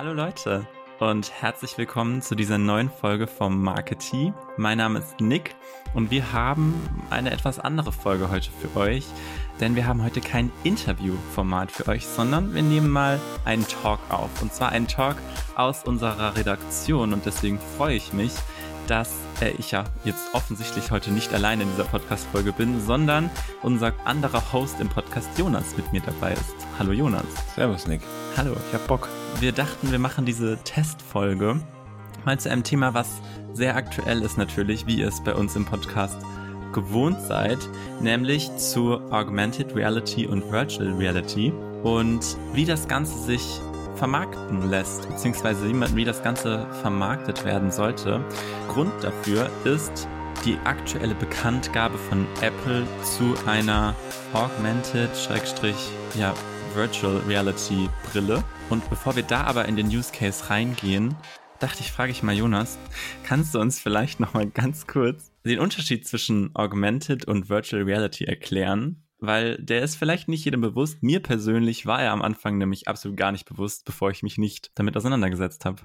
Hallo Leute und herzlich willkommen zu dieser neuen Folge vom Marketing. Mein Name ist Nick und wir haben eine etwas andere Folge heute für euch, denn wir haben heute kein Interviewformat für euch, sondern wir nehmen mal einen Talk auf. Und zwar einen Talk aus unserer Redaktion und deswegen freue ich mich, dass äh, ich ja jetzt offensichtlich heute nicht allein in dieser Podcast-Folge bin, sondern unser anderer Host im Podcast Jonas mit mir dabei ist. Hallo Jonas. Servus Nick. Hallo. Ich hab Bock. Wir dachten, wir machen diese Testfolge mal zu einem Thema, was sehr aktuell ist natürlich, wie ihr es bei uns im Podcast gewohnt seid, nämlich zu Augmented Reality und Virtual Reality und wie das Ganze sich vermarkten lässt, beziehungsweise wie das Ganze vermarktet werden sollte. Grund dafür ist die aktuelle Bekanntgabe von Apple zu einer Augmented, ja, Virtual Reality Brille. Und bevor wir da aber in den Use Case reingehen, dachte ich, frage ich mal Jonas, kannst du uns vielleicht noch mal ganz kurz den Unterschied zwischen Augmented und Virtual Reality erklären? Weil der ist vielleicht nicht jedem bewusst. Mir persönlich war er am Anfang nämlich absolut gar nicht bewusst, bevor ich mich nicht damit auseinandergesetzt habe.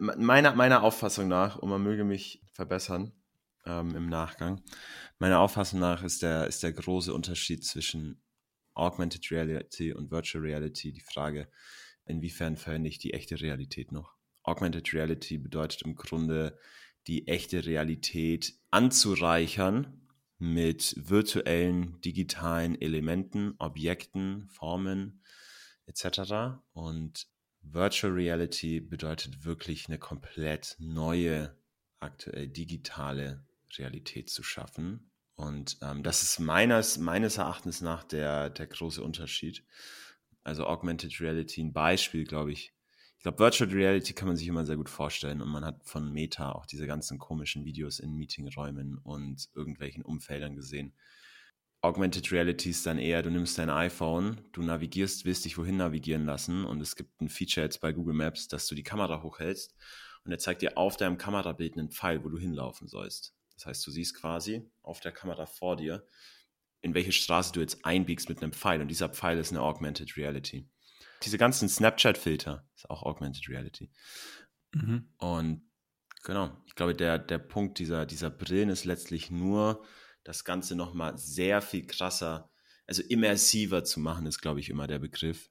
Meiner, meiner Auffassung nach, und man möge mich verbessern ähm, im Nachgang, meiner Auffassung nach ist der, ist der große Unterschied zwischen Augmented Reality und Virtual Reality die Frage, inwiefern verwende ich die echte Realität noch. Augmented Reality bedeutet im Grunde, die echte Realität anzureichern mit virtuellen, digitalen Elementen, Objekten, Formen etc. Und Virtual Reality bedeutet wirklich eine komplett neue, aktuell digitale Realität zu schaffen. Und ähm, das ist meines, meines Erachtens nach der, der große Unterschied. Also Augmented Reality, ein Beispiel, glaube ich, ich glaube, Virtual Reality kann man sich immer sehr gut vorstellen und man hat von Meta auch diese ganzen komischen Videos in Meetingräumen und irgendwelchen Umfeldern gesehen. Augmented Reality ist dann eher, du nimmst dein iPhone, du navigierst, willst dich wohin navigieren lassen und es gibt ein Feature jetzt bei Google Maps, dass du die Kamera hochhältst und er zeigt dir auf deinem Kamerabild einen Pfeil, wo du hinlaufen sollst. Das heißt, du siehst quasi auf der Kamera vor dir, in welche Straße du jetzt einbiegst mit einem Pfeil und dieser Pfeil ist eine Augmented Reality. Diese ganzen Snapchat-Filter ist auch Augmented Reality. Mhm. Und genau, ich glaube, der, der Punkt dieser, dieser Brillen ist letztlich nur, das Ganze nochmal sehr viel krasser, also immersiver zu machen, ist, glaube ich, immer der Begriff.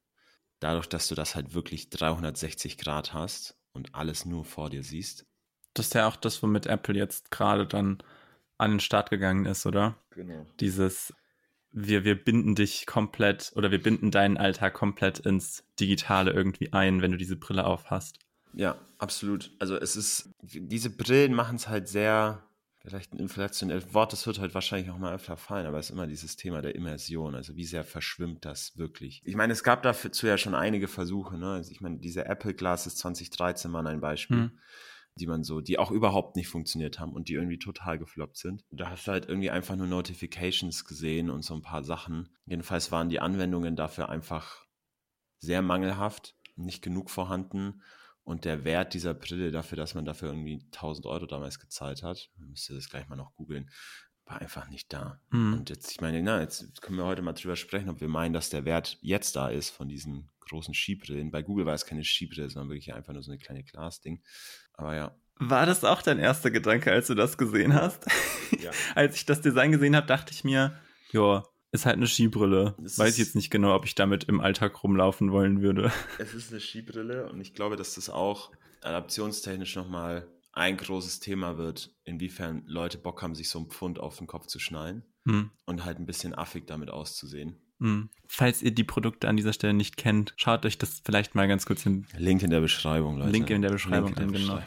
Dadurch, dass du das halt wirklich 360 Grad hast und alles nur vor dir siehst. Das ist ja auch das, womit Apple jetzt gerade dann an den Start gegangen ist, oder? Genau. Dieses wir, wir binden dich komplett oder wir binden deinen Alltag komplett ins Digitale irgendwie ein, wenn du diese Brille aufhast. Ja, absolut. Also es ist, diese Brillen machen es halt sehr, vielleicht ein inflationelles Wort, das wird halt wahrscheinlich auch mal öfter fallen, aber es ist immer dieses Thema der Immersion, also wie sehr verschwimmt das wirklich. Ich meine, es gab dazu ja schon einige Versuche, ne? Also ich meine, diese Apple Glasses 2013 waren ein Beispiel. Hm die man so, die auch überhaupt nicht funktioniert haben und die irgendwie total gefloppt sind. Da hast du halt irgendwie einfach nur Notifications gesehen und so ein paar Sachen. Jedenfalls waren die Anwendungen dafür einfach sehr mangelhaft, nicht genug vorhanden und der Wert dieser Brille dafür, dass man dafür irgendwie 1000 Euro damals gezahlt hat, man müsste das gleich mal noch googeln, war einfach nicht da. Mhm. Und jetzt, ich meine, na, jetzt können wir heute mal drüber sprechen, ob wir meinen, dass der Wert jetzt da ist von diesen großen Skibrillen. Bei Google war es keine Skibrille, sondern wirklich einfach nur so eine kleine Glasding. Aber ja. War das auch dein erster Gedanke, als du das gesehen hast? Ja. als ich das Design gesehen habe, dachte ich mir, ja, ist halt eine Skibrille. Es Weiß ich jetzt nicht genau, ob ich damit im Alltag rumlaufen wollen würde. Es ist eine Skibrille und ich glaube, dass das auch adaptionstechnisch nochmal ein großes Thema wird, inwiefern Leute Bock haben, sich so ein Pfund auf den Kopf zu schnallen hm. und halt ein bisschen affig damit auszusehen. Hm. Falls ihr die Produkte an dieser Stelle nicht kennt, schaut euch das vielleicht mal ganz kurz hin. Link in der Beschreibung, Leute. Link in der Beschreibung, in der genau.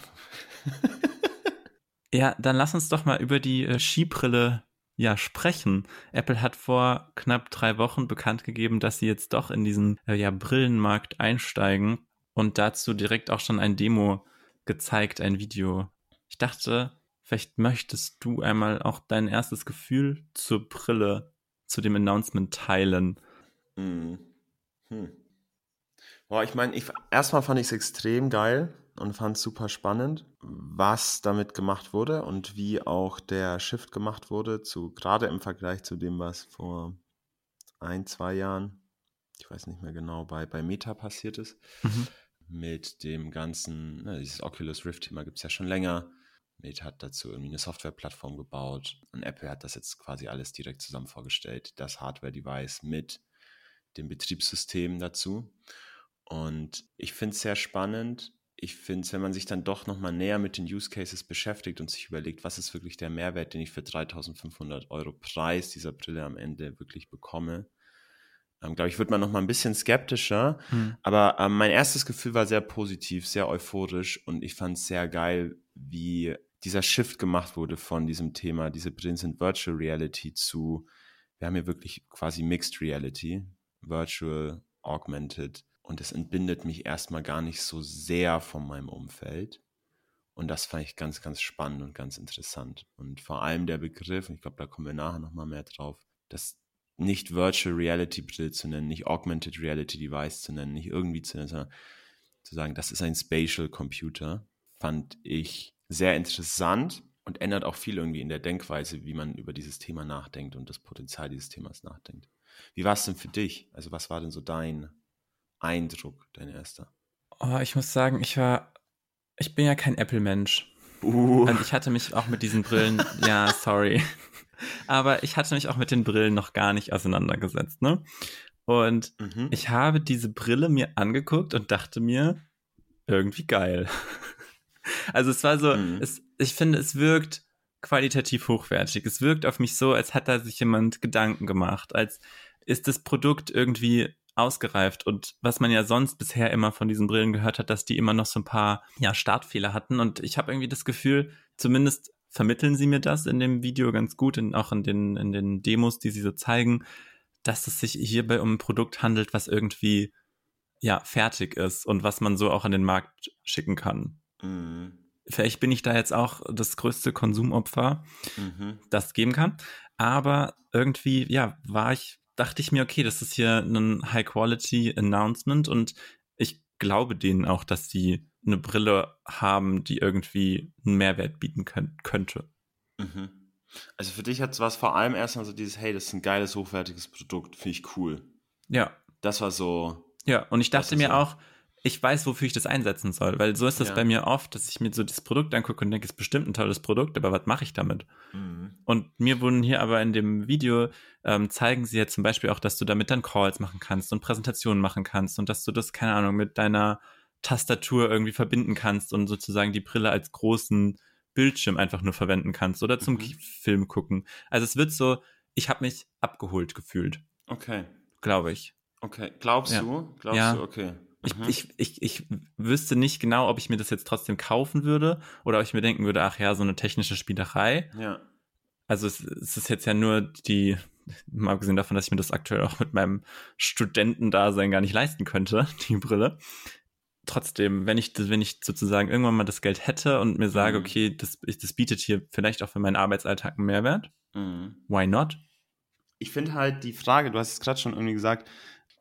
ja, dann lass uns doch mal über die äh, Skibrille ja sprechen. Apple hat vor knapp drei Wochen bekannt gegeben, dass sie jetzt doch in diesen äh, ja, Brillenmarkt einsteigen und dazu direkt auch schon ein Demo gezeigt, ein Video. Ich dachte, vielleicht möchtest du einmal auch dein erstes Gefühl zur Brille zu dem Announcement teilen? Hm. Hm. Boah, ich meine, ich, erstmal fand ich es extrem geil und fand es super spannend, was damit gemacht wurde und wie auch der Shift gemacht wurde, zu, gerade im Vergleich zu dem, was vor ein, zwei Jahren, ich weiß nicht mehr genau, bei, bei Meta passiert ist. Mhm. Mit dem ganzen, ne, dieses Oculus Rift-Thema gibt es ja schon länger. Mate hat dazu irgendwie eine Softwareplattform gebaut und Apple hat das jetzt quasi alles direkt zusammen vorgestellt. Das Hardware-Device mit dem Betriebssystem dazu. Und ich finde es sehr spannend. Ich finde es, wenn man sich dann doch nochmal näher mit den Use Cases beschäftigt und sich überlegt, was ist wirklich der Mehrwert, den ich für 3500 Euro Preis dieser Brille am Ende wirklich bekomme, ähm, glaube ich, wird man nochmal ein bisschen skeptischer. Hm. Aber ähm, mein erstes Gefühl war sehr positiv, sehr euphorisch und ich fand es sehr geil, wie dieser Shift gemacht wurde von diesem Thema, diese Brillen sind Virtual Reality zu, wir haben hier wirklich quasi Mixed Reality, Virtual, Augmented und es entbindet mich erstmal gar nicht so sehr von meinem Umfeld. Und das fand ich ganz, ganz spannend und ganz interessant. Und vor allem der Begriff, und ich glaube, da kommen wir nachher nochmal mehr drauf, das nicht Virtual Reality Brille zu nennen, nicht Augmented Reality Device zu nennen, nicht irgendwie zu nennen, sondern zu sagen, das ist ein Spatial Computer, fand ich sehr interessant und ändert auch viel irgendwie in der Denkweise, wie man über dieses Thema nachdenkt und das Potenzial dieses Themas nachdenkt. Wie war es denn für dich? Also was war denn so dein Eindruck, dein erster? Oh, ich muss sagen, ich war, ich bin ja kein Apple-Mensch. Uh. Und ich hatte mich auch mit diesen Brillen, ja, sorry. Aber ich hatte mich auch mit den Brillen noch gar nicht auseinandergesetzt, ne? Und mhm. ich habe diese Brille mir angeguckt und dachte mir, irgendwie geil. Also es war so, mhm. es, ich finde, es wirkt qualitativ hochwertig. Es wirkt auf mich so, als hat da sich jemand Gedanken gemacht, als ist das Produkt irgendwie ausgereift und was man ja sonst bisher immer von diesen Brillen gehört hat, dass die immer noch so ein paar ja, Startfehler hatten und ich habe irgendwie das Gefühl, zumindest vermitteln sie mir das in dem Video ganz gut, in, auch in den, in den Demos, die sie so zeigen, dass es sich hierbei um ein Produkt handelt, was irgendwie ja fertig ist und was man so auch an den Markt schicken kann. Mhm. Vielleicht bin ich da jetzt auch das größte Konsumopfer, mhm. das geben kann. Aber irgendwie, ja, war ich, dachte ich mir, okay, das ist hier ein High-Quality-Announcement und ich glaube denen auch, dass die eine Brille haben, die irgendwie einen Mehrwert bieten können, könnte. Mhm. Also für dich hat es was vor allem erstmal so dieses, hey, das ist ein geiles, hochwertiges Produkt, finde ich cool. Ja. Das war so. Ja, und ich dachte mir so. auch, ich weiß, wofür ich das einsetzen soll. Weil so ist das ja. bei mir oft, dass ich mir so das Produkt angucke und denke, es ist bestimmt ein tolles Produkt, aber was mache ich damit? Mhm. Und mir wurden hier aber in dem Video ähm, zeigen sie ja zum Beispiel auch, dass du damit dann Calls machen kannst und Präsentationen machen kannst und dass du das, keine Ahnung, mit deiner Tastatur irgendwie verbinden kannst und sozusagen die Brille als großen Bildschirm einfach nur verwenden kannst oder zum mhm. Film gucken. Also es wird so, ich habe mich abgeholt gefühlt. Okay. Glaube ich. Okay. Glaubst ja. du? Glaubst ja. du? Okay. Ich, mhm. ich, ich, ich wüsste nicht genau, ob ich mir das jetzt trotzdem kaufen würde oder ob ich mir denken würde, ach ja, so eine technische Spielerei. Ja. Also es, es ist jetzt ja nur die, mal abgesehen davon, dass ich mir das aktuell auch mit meinem Studentendasein gar nicht leisten könnte, die Brille. Trotzdem, wenn ich, wenn ich sozusagen irgendwann mal das Geld hätte und mir sage, mhm. okay, das, das bietet hier vielleicht auch für meinen Arbeitsalltag einen Mehrwert, mhm. why not? Ich finde halt die Frage, du hast es gerade schon irgendwie gesagt,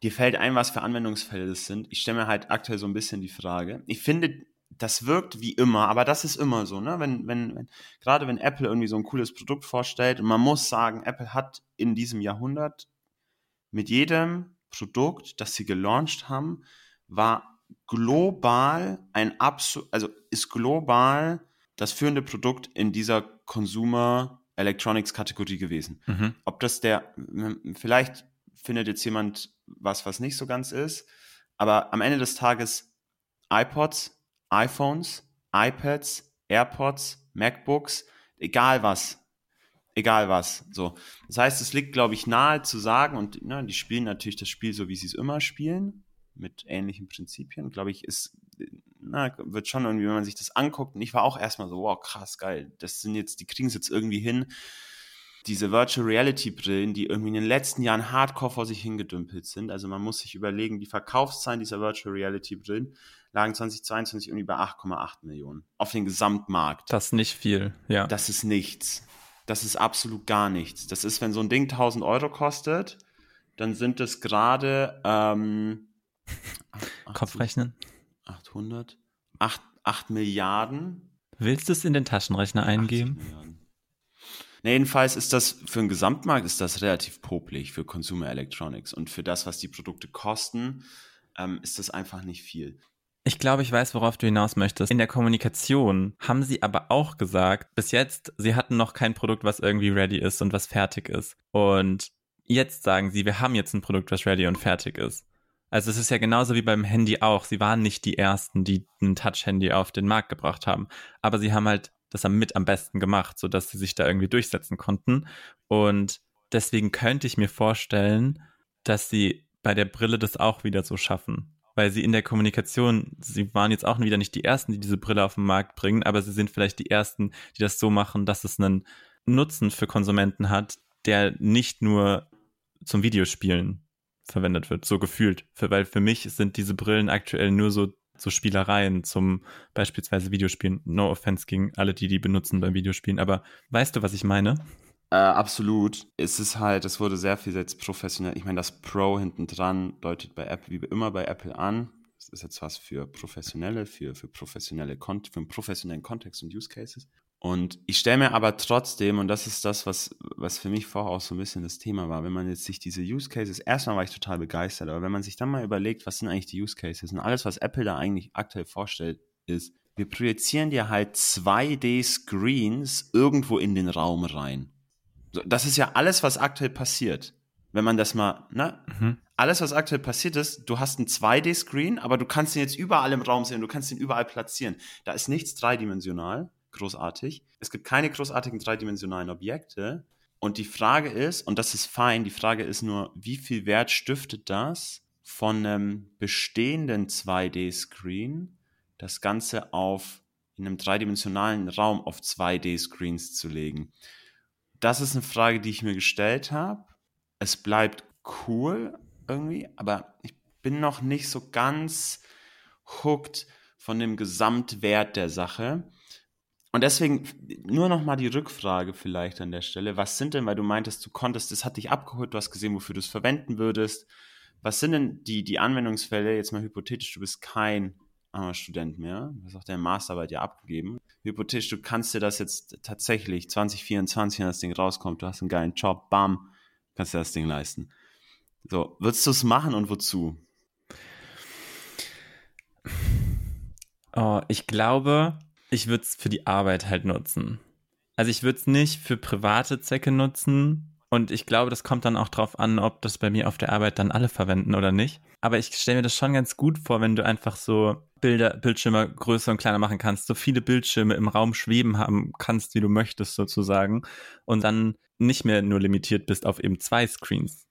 dir fällt ein, was für Anwendungsfälle das sind. Ich stelle mir halt aktuell so ein bisschen die Frage. Ich finde, das wirkt wie immer, aber das ist immer so, ne? Wenn, wenn, wenn, gerade wenn Apple irgendwie so ein cooles Produkt vorstellt, und man muss sagen, Apple hat in diesem Jahrhundert mit jedem Produkt, das sie gelauncht haben, war global ein absolut, also ist global das führende Produkt in dieser Consumer Electronics Kategorie gewesen. Mhm. Ob das der, vielleicht findet jetzt jemand was, was nicht so ganz ist. Aber am Ende des Tages iPods, iPhones, iPads, AirPods, MacBooks, egal was. Egal was. So. Das heißt, es liegt, glaube ich, nahe zu sagen, und ne, die spielen natürlich das Spiel so, wie sie es immer spielen, mit ähnlichen Prinzipien. Glaube ich, ist, na, wird schon irgendwie, wenn man sich das anguckt, und ich war auch erstmal so, wow, krass, geil. Das sind jetzt, die kriegen es jetzt irgendwie hin, diese Virtual Reality Brillen, die irgendwie in den letzten Jahren hardcore vor sich hingedümpelt sind. Also man muss sich überlegen, die Verkaufszahlen dieser Virtual Reality Brillen lagen 2022 irgendwie bei 8,8 Millionen auf den Gesamtmarkt. Das ist nicht viel, ja. Das ist nichts. Das ist absolut gar nichts. Das ist, wenn so ein Ding 1000 Euro kostet, dann sind es gerade ähm, Kopfrechnen 800 8, 8 Milliarden. Willst du es in den Taschenrechner eingeben? Milliarden. Na, jedenfalls ist das für den Gesamtmarkt ist das relativ popelig für Consumer Electronics und für das, was die Produkte kosten, ähm, ist das einfach nicht viel. Ich glaube, ich weiß, worauf du hinaus möchtest. In der Kommunikation haben sie aber auch gesagt, bis jetzt, sie hatten noch kein Produkt, was irgendwie ready ist und was fertig ist. Und jetzt sagen sie, wir haben jetzt ein Produkt, was ready und fertig ist. Also es ist ja genauso wie beim Handy auch. Sie waren nicht die ersten, die ein Touch-Handy auf den Markt gebracht haben. Aber sie haben halt das mit am besten gemacht, sodass sie sich da irgendwie durchsetzen konnten. Und deswegen könnte ich mir vorstellen, dass sie bei der Brille das auch wieder so schaffen. Weil sie in der Kommunikation, sie waren jetzt auch wieder nicht die Ersten, die diese Brille auf den Markt bringen, aber sie sind vielleicht die Ersten, die das so machen, dass es einen Nutzen für Konsumenten hat, der nicht nur zum Videospielen verwendet wird, so gefühlt. Weil für mich sind diese Brillen aktuell nur so, so Spielereien zum beispielsweise Videospielen. No offense gegen alle, die die benutzen beim Videospielen. Aber weißt du, was ich meine? Äh, absolut. Es ist halt, es wurde sehr viel jetzt professionell. Ich meine, das Pro hinten dran deutet bei Apple, wie immer bei Apple an. Das ist jetzt was für Professionelle, für, für professionelle, für einen professionellen Kontext und Use Cases. Und ich stelle mir aber trotzdem, und das ist das, was, was für mich vorher auch so ein bisschen das Thema war, wenn man jetzt sich diese Use Cases, erstmal war ich total begeistert, aber wenn man sich dann mal überlegt, was sind eigentlich die Use Cases und alles, was Apple da eigentlich aktuell vorstellt, ist, wir projizieren dir halt 2D-Screens irgendwo in den Raum rein. Das ist ja alles, was aktuell passiert. Wenn man das mal, ne? Mhm. Alles, was aktuell passiert ist, du hast einen 2D-Screen, aber du kannst ihn jetzt überall im Raum sehen, du kannst ihn überall platzieren. Da ist nichts dreidimensional großartig. Es gibt keine großartigen dreidimensionalen Objekte. Und die Frage ist, und das ist fein, die Frage ist nur, wie viel Wert stiftet das von einem bestehenden 2D-Screen, das Ganze auf in einem dreidimensionalen Raum auf 2D-Screens zu legen? Das ist eine Frage, die ich mir gestellt habe. Es bleibt cool irgendwie, aber ich bin noch nicht so ganz hooked von dem Gesamtwert der Sache. Und deswegen nur noch mal die Rückfrage vielleicht an der Stelle. Was sind denn, weil du meintest, du konntest, das hat dich abgeholt, du hast gesehen, wofür du es verwenden würdest. Was sind denn die, die Anwendungsfälle, jetzt mal hypothetisch, du bist kein äh, Student mehr, du hast auch deine Masterarbeit ja abgegeben. Hypothetisch, du kannst dir das jetzt tatsächlich 2024, wenn das Ding rauskommt, du hast einen geilen Job, bam, kannst dir das Ding leisten. So, würdest du es machen und wozu? Oh, ich glaube, ich würde es für die Arbeit halt nutzen. Also ich würde es nicht für private Zwecke nutzen. Und ich glaube, das kommt dann auch drauf an, ob das bei mir auf der Arbeit dann alle verwenden oder nicht. Aber ich stelle mir das schon ganz gut vor, wenn du einfach so Bilder, Bildschirme größer und kleiner machen kannst, so viele Bildschirme im Raum schweben haben kannst, wie du möchtest sozusagen. Und dann nicht mehr nur limitiert bist auf eben zwei Screens.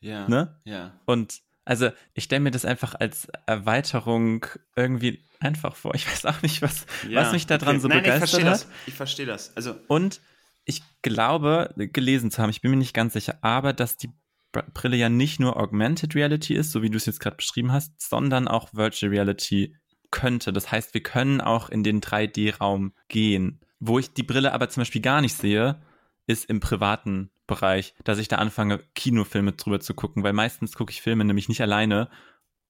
Ja. Ne? Ja. Und also ich stelle mir das einfach als Erweiterung irgendwie einfach vor. Ich weiß auch nicht, was, ja, was mich daran okay. so Nein, begeistert ich verstehe hat. Das. Ich verstehe das. Also und ich glaube, gelesen zu haben, ich bin mir nicht ganz sicher, aber dass die Brille ja nicht nur Augmented Reality ist, so wie du es jetzt gerade beschrieben hast, sondern auch Virtual Reality könnte. Das heißt, wir können auch in den 3D-Raum gehen. Wo ich die Brille aber zum Beispiel gar nicht sehe, ist im privaten Bereich, dass ich da anfange, Kinofilme drüber zu gucken, weil meistens gucke ich Filme nämlich nicht alleine.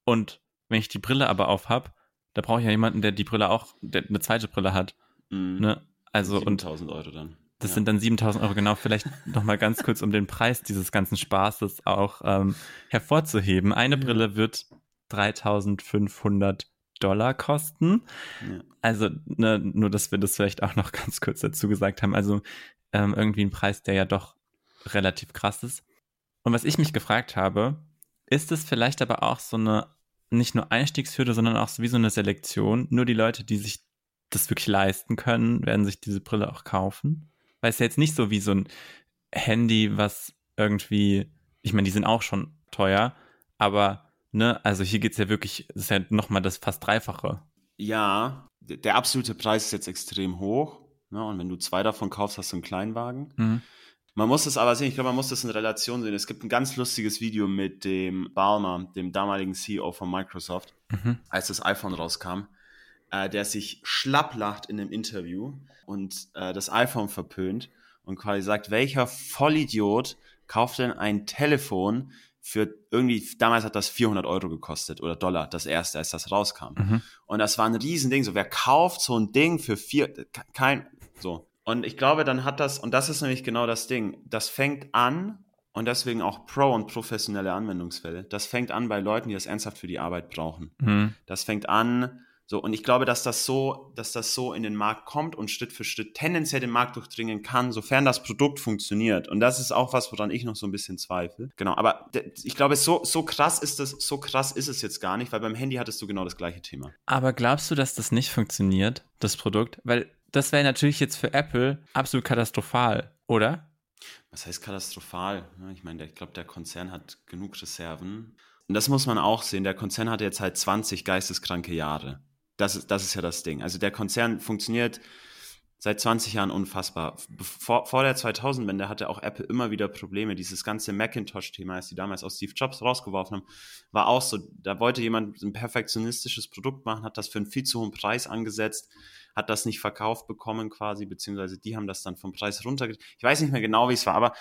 Und wenn ich die Brille aber auf habe, da brauche ich ja jemanden, der die Brille auch, der eine zweite Brille hat. Mhm. Ne? Also 7000 Euro dann. Das ja. sind dann 7000 Euro, genau. Vielleicht nochmal ganz kurz, um den Preis dieses ganzen Spaßes auch ähm, hervorzuheben. Eine ja. Brille wird 3500 Dollar kosten. Ja. Also ne, nur, dass wir das vielleicht auch noch ganz kurz dazu gesagt haben. Also ähm, irgendwie ein Preis, der ja doch relativ krass ist. Und was ich mich gefragt habe, ist es vielleicht aber auch so eine nicht nur Einstiegshürde, sondern auch so wie so eine Selektion. Nur die Leute, die sich das wirklich leisten können, werden sich diese Brille auch kaufen. Weil es ja jetzt nicht so wie so ein Handy, was irgendwie, ich meine, die sind auch schon teuer, aber, ne, also hier geht es ja wirklich, das ist ja nochmal das fast Dreifache. Ja, der absolute Preis ist jetzt extrem hoch. Ne, und wenn du zwei davon kaufst, hast du einen Kleinwagen. Mhm. Man muss das aber sehen, ich glaube, man muss das in Relation sehen. Es gibt ein ganz lustiges Video mit dem Balmer, dem damaligen CEO von Microsoft, mhm. als das iPhone rauskam, äh, der sich schlapplacht in einem Interview und äh, das iPhone verpönt und quasi sagt, welcher Vollidiot kauft denn ein Telefon für irgendwie, damals hat das 400 Euro gekostet oder Dollar, das erste, als das rauskam. Mhm. Und das war ein Riesending, so wer kauft so ein Ding für vier, kein, so. Und ich glaube, dann hat das, und das ist nämlich genau das Ding, das fängt an, und deswegen auch Pro- und professionelle Anwendungsfälle, das fängt an bei Leuten, die das ernsthaft für die Arbeit brauchen. Mhm. Das fängt an So, und ich glaube, dass das so, dass das so in den Markt kommt und Schritt für Schritt tendenziell den Markt durchdringen kann, sofern das Produkt funktioniert. Und das ist auch was, woran ich noch so ein bisschen zweifle. Genau, aber ich glaube, so, so krass ist es, so krass ist es jetzt gar nicht, weil beim Handy hattest du genau das gleiche Thema. Aber glaubst du, dass das nicht funktioniert, das Produkt? Weil das wäre natürlich jetzt für Apple absolut katastrophal, oder? Was heißt katastrophal? Ich meine, ich glaube, der Konzern hat genug Reserven. Und das muss man auch sehen. Der Konzern hatte jetzt halt 20 geisteskranke Jahre. Das ist, das ist ja das Ding. Also der Konzern funktioniert seit 20 Jahren unfassbar. Vor, vor der 2000-Wende hatte auch Apple immer wieder Probleme. Dieses ganze Macintosh-Thema, das die damals aus Steve Jobs rausgeworfen haben, war auch so. Da wollte jemand ein perfektionistisches Produkt machen, hat das für einen viel zu hohen Preis angesetzt, hat das nicht verkauft bekommen quasi, beziehungsweise die haben das dann vom Preis runtergegangen. Ich weiß nicht mehr genau, wie es war, aber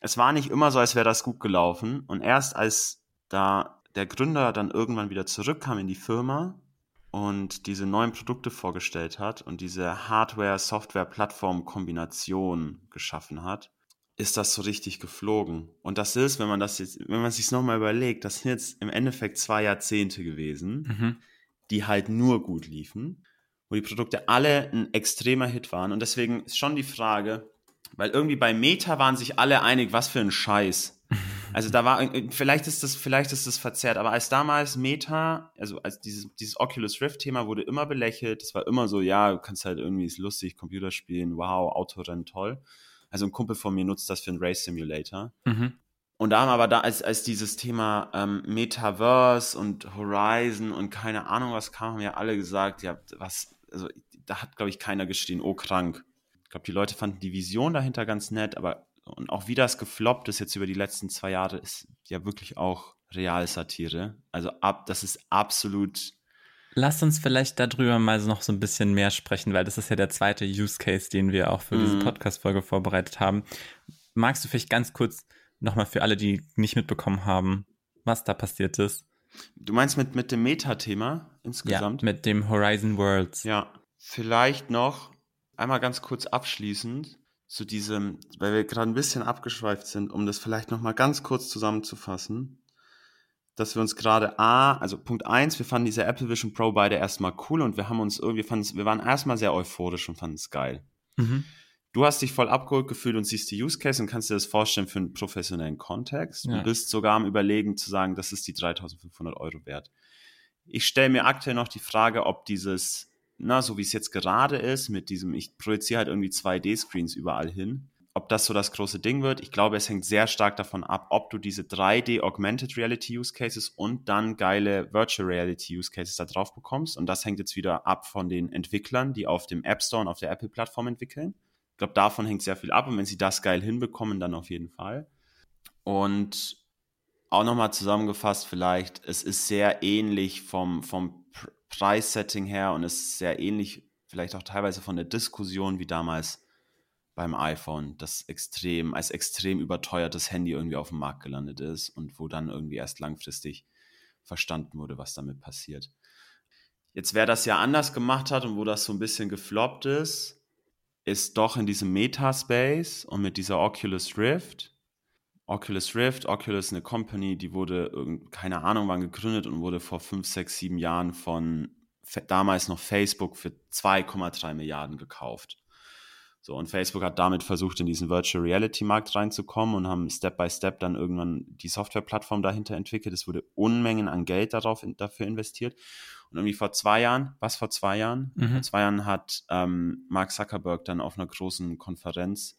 es war nicht immer so, als wäre das gut gelaufen. Und erst als da der Gründer dann irgendwann wieder zurückkam in die Firma, und diese neuen Produkte vorgestellt hat und diese Hardware-Software-Plattform-Kombination geschaffen hat, ist das so richtig geflogen. Und das ist, wenn man das jetzt, wenn man sich nochmal überlegt, das sind jetzt im Endeffekt zwei Jahrzehnte gewesen, mhm. die halt nur gut liefen, wo die Produkte alle ein extremer Hit waren. Und deswegen ist schon die Frage, weil irgendwie bei Meta waren sich alle einig, was für ein Scheiß. Also da war, äh, vielleicht ist das, vielleicht ist das verzerrt, aber als damals Meta, also als dieses, dieses Oculus Rift-Thema wurde immer belächelt, es war immer so, ja, du kannst halt irgendwie, ist lustig, Computer spielen, wow, Autorennen, toll. Also ein Kumpel von mir nutzt das für einen Race Simulator. Mhm. Und da haben aber da, als, als dieses Thema ähm, Metaverse und Horizon und keine Ahnung was kam, haben ja alle gesagt, ja, was, also da hat, glaube ich, keiner gestehen, oh krank. Ich glaube, die Leute fanden die Vision dahinter ganz nett, aber und auch wie das gefloppt ist jetzt über die letzten zwei Jahre, ist ja wirklich auch Realsatire. Also ab, das ist absolut. Lass uns vielleicht darüber mal noch so ein bisschen mehr sprechen, weil das ist ja der zweite Use Case, den wir auch für mhm. diese Podcast-Folge vorbereitet haben. Magst du vielleicht ganz kurz nochmal für alle, die nicht mitbekommen haben, was da passiert ist? Du meinst mit, mit dem Meta-Thema insgesamt? Ja, mit dem Horizon Worlds. Ja, vielleicht noch einmal ganz kurz abschließend zu diesem, weil wir gerade ein bisschen abgeschweift sind, um das vielleicht nochmal ganz kurz zusammenzufassen, dass wir uns gerade A, also Punkt eins, wir fanden diese Apple Vision Pro beide erstmal cool und wir haben uns irgendwie, fanden wir waren erstmal sehr euphorisch und fanden es geil. Mhm. Du hast dich voll abgeholt gefühlt und siehst die Use Case und kannst dir das vorstellen für einen professionellen Kontext. Ja. Du bist sogar am Überlegen zu sagen, das ist die 3500 Euro wert. Ich stelle mir aktuell noch die Frage, ob dieses na, so wie es jetzt gerade ist, mit diesem, ich projiziere halt irgendwie 2D-Screens überall hin. Ob das so das große Ding wird, ich glaube, es hängt sehr stark davon ab, ob du diese 3D Augmented Reality Use Cases und dann geile Virtual Reality Use Cases da drauf bekommst. Und das hängt jetzt wieder ab von den Entwicklern, die auf dem App Store und auf der Apple-Plattform entwickeln. Ich glaube, davon hängt sehr viel ab. Und wenn sie das geil hinbekommen, dann auf jeden Fall. Und auch nochmal zusammengefasst vielleicht, es ist sehr ähnlich vom, vom Preissetting her und ist sehr ähnlich, vielleicht auch teilweise von der Diskussion wie damals beim iPhone, das extrem, als extrem überteuertes Handy irgendwie auf dem Markt gelandet ist und wo dann irgendwie erst langfristig verstanden wurde, was damit passiert. Jetzt, wer das ja anders gemacht hat und wo das so ein bisschen gefloppt ist, ist doch in diesem Metaspace und mit dieser Oculus Rift. Oculus Rift, Oculus eine Company, die wurde, keine Ahnung wann gegründet und wurde vor fünf, sechs, sieben Jahren von damals noch Facebook für 2,3 Milliarden gekauft. So, und Facebook hat damit versucht, in diesen Virtual Reality Markt reinzukommen und haben Step by Step dann irgendwann die Softwareplattform dahinter entwickelt. Es wurde Unmengen an Geld darauf, dafür investiert. Und irgendwie vor zwei Jahren, was vor zwei Jahren? Mhm. Vor zwei Jahren hat ähm, Mark Zuckerberg dann auf einer großen Konferenz